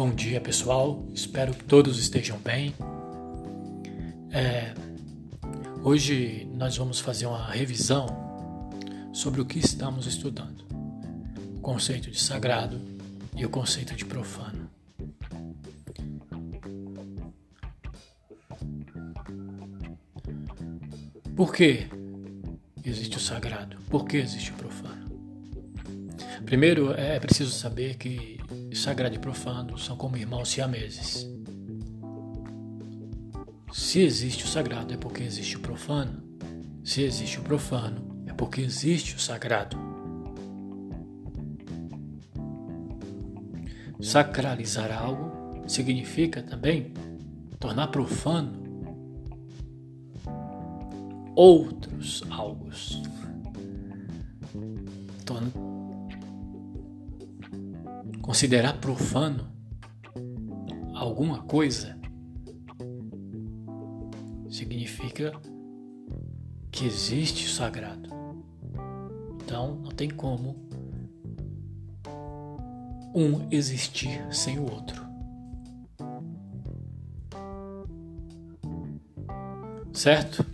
Bom dia, pessoal. Espero que todos estejam bem. É, hoje nós vamos fazer uma revisão sobre o que estamos estudando: o conceito de sagrado e o conceito de profano. Por que existe o sagrado? Por que existe o profano? Primeiro, é preciso saber que sagrado e profano são como irmãos siameses. Se existe o sagrado, é porque existe o profano. Se existe o profano, é porque existe o sagrado. Sacralizar algo significa também tornar profano outros algos. Considerar profano alguma coisa significa que existe o sagrado. Então não tem como um existir sem o outro. Certo?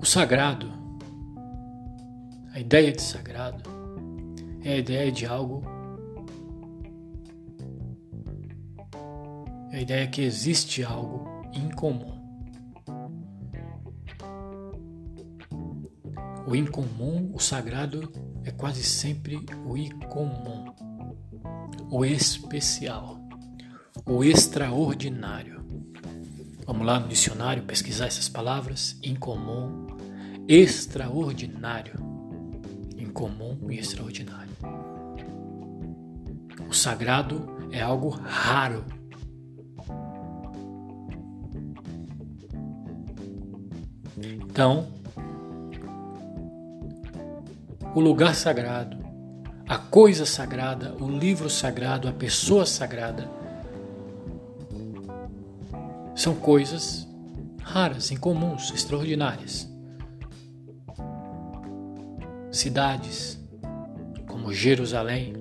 O sagrado, a ideia de sagrado, é a ideia de algo. É a ideia que existe algo incomum. O incomum, o sagrado, é quase sempre o incomum, o especial, o extraordinário. Vamos lá no dicionário pesquisar essas palavras: incomum, extraordinário, incomum e extraordinário. O sagrado é algo raro. Então, o lugar sagrado, a coisa sagrada, o livro sagrado, a pessoa sagrada são coisas raras, incomuns, extraordinárias. Cidades como Jerusalém,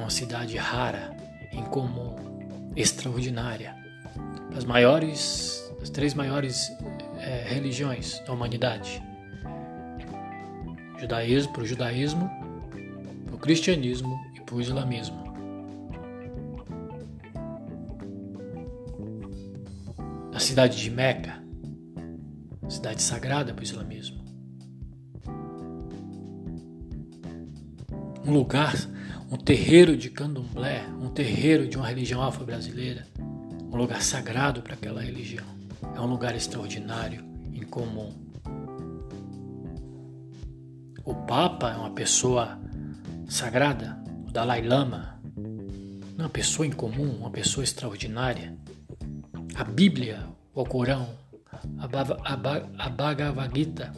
uma cidade rara, incomum, extraordinária. As maiores, as três maiores é, religiões da humanidade: judaísmo, para o judaísmo, para o cristianismo e para o islamismo. A cidade de Meca, cidade sagrada para o islamismo. Um lugar um terreiro de candomblé, um terreiro de uma religião afro-brasileira, um lugar sagrado para aquela religião. É um lugar extraordinário, incomum. O Papa é uma pessoa sagrada, o Dalai Lama, uma pessoa incomum, uma pessoa extraordinária. A Bíblia, o Corão, a, Bhagavad Gita,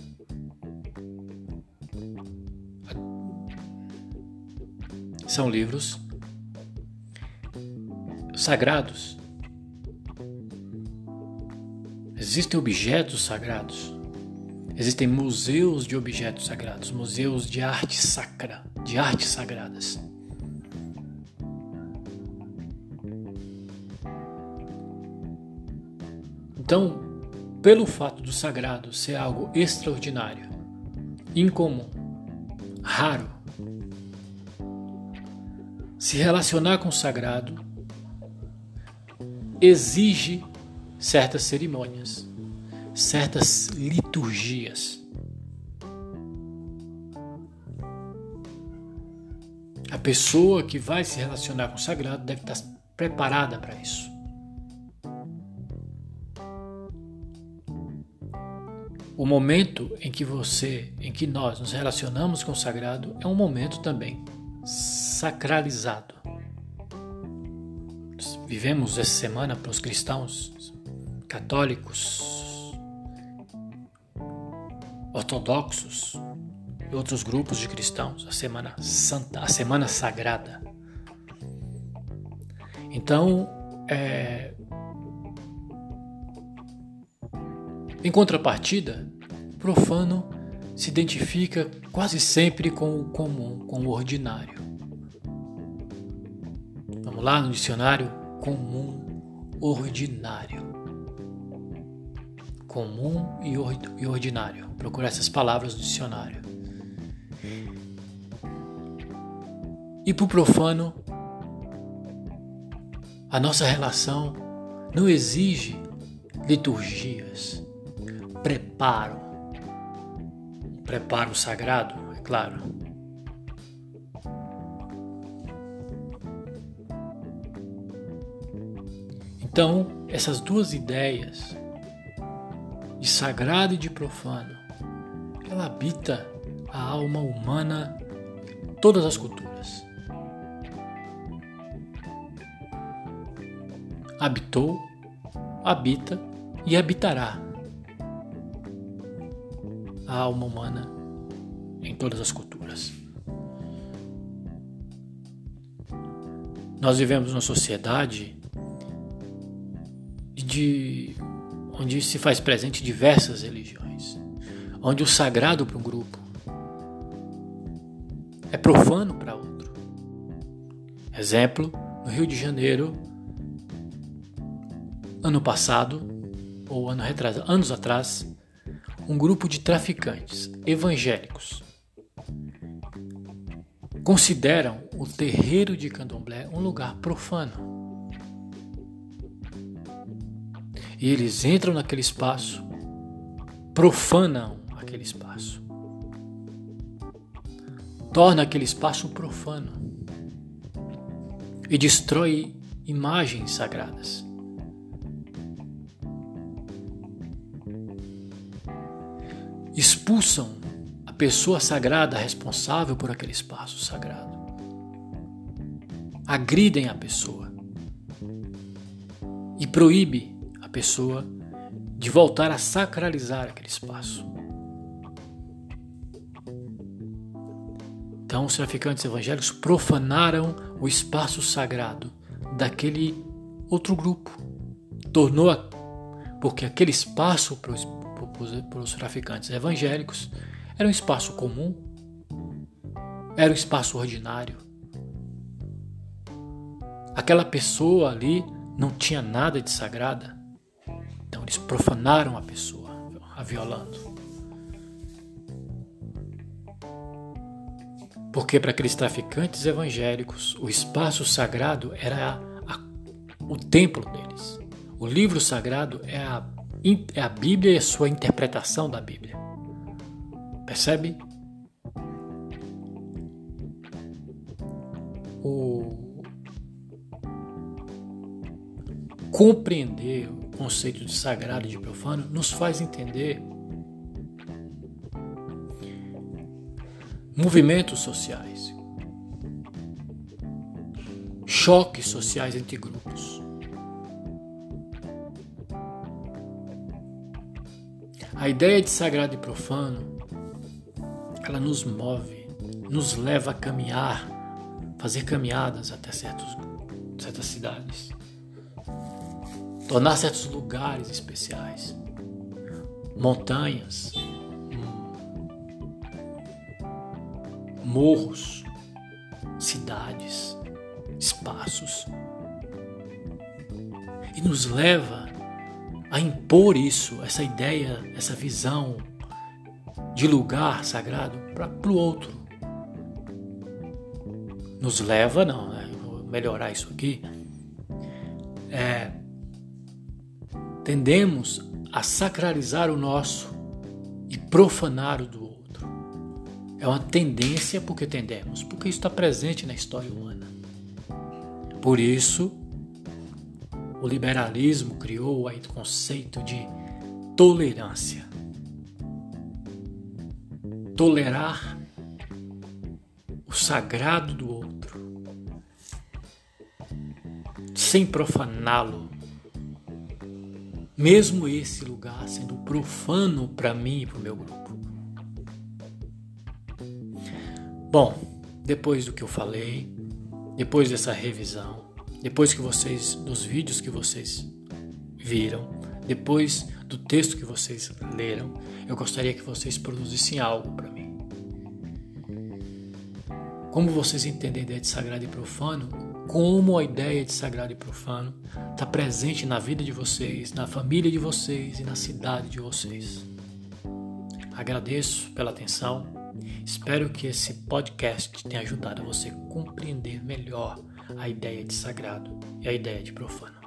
são livros sagrados. Existem objetos sagrados. Existem museus de objetos sagrados, museus de arte sacra, de artes sagradas. Então, pelo fato do sagrado ser algo extraordinário, incomum, raro, se relacionar com o sagrado exige certas cerimônias, certas liturgias. A pessoa que vai se relacionar com o sagrado deve estar preparada para isso. O momento em que você, em que nós nos relacionamos com o sagrado é um momento também sacralizado. Vivemos essa semana para os cristãos católicos, ortodoxos e outros grupos de cristãos, a semana santa, a semana sagrada. Então, é, em contrapartida, profano se identifica quase sempre com o comum, com o ordinário. Vamos lá no dicionário: comum, ordinário. Comum e ordinário. Procurar essas palavras no dicionário. E para o profano, a nossa relação não exige liturgias, preparo, preparo sagrado, é claro. Então, essas duas ideias, de sagrado e de profano, ela habita a alma humana em todas as culturas. Habitou, habita e habitará a alma humana em todas as culturas. Nós vivemos numa sociedade de onde se faz presente diversas religiões, onde o sagrado para um grupo é profano para outro. Exemplo, no Rio de Janeiro, ano passado ou ano retrasado, anos atrás, um grupo de traficantes evangélicos consideram o terreiro de Candomblé um lugar profano. E eles entram naquele espaço, profanam aquele espaço, torna aquele espaço profano e destrói imagens sagradas. expulsam a pessoa sagrada responsável por aquele espaço sagrado. Agridem a pessoa e proíbe pessoa de voltar a sacralizar aquele espaço. Então, os traficantes evangélicos profanaram o espaço sagrado daquele outro grupo. Tornou a, porque aquele espaço pelos traficantes evangélicos era um espaço comum, era um espaço ordinário. Aquela pessoa ali não tinha nada de sagrada, eles profanaram a pessoa, a violando. Porque para aqueles traficantes evangélicos, o espaço sagrado era a, a, o templo deles. O livro sagrado é a é a Bíblia e a sua interpretação da Bíblia. Percebe? O compreender conceito de sagrado e de profano nos faz entender movimentos sociais, choques sociais entre grupos. A ideia de sagrado e profano, ela nos move, nos leva a caminhar, fazer caminhadas até certos, certas cidades, tornar certos lugares especiais, montanhas, morros, cidades, espaços, e nos leva a impor isso, essa ideia, essa visão de lugar sagrado para o outro. Nos leva, não, né? vou melhorar isso aqui. É, tendemos a sacralizar o nosso e profanar o do outro. É uma tendência porque tendemos, porque isso está presente na história humana. Por isso, o liberalismo criou o conceito de tolerância. Tolerar o sagrado do outro, sem profaná-lo, mesmo esse lugar sendo profano para mim e para o meu grupo. Bom, depois do que eu falei, depois dessa revisão, depois que vocês, dos vídeos que vocês viram, depois do texto que vocês leram, eu gostaria que vocês produzissem algo para mim. Como vocês entendem a ideia de sagrado e profano, como a ideia de sagrado e profano está presente na vida de vocês, na família de vocês e na cidade de vocês. Agradeço pela atenção. Espero que esse podcast tenha ajudado você a compreender melhor a ideia de sagrado e a ideia de profano.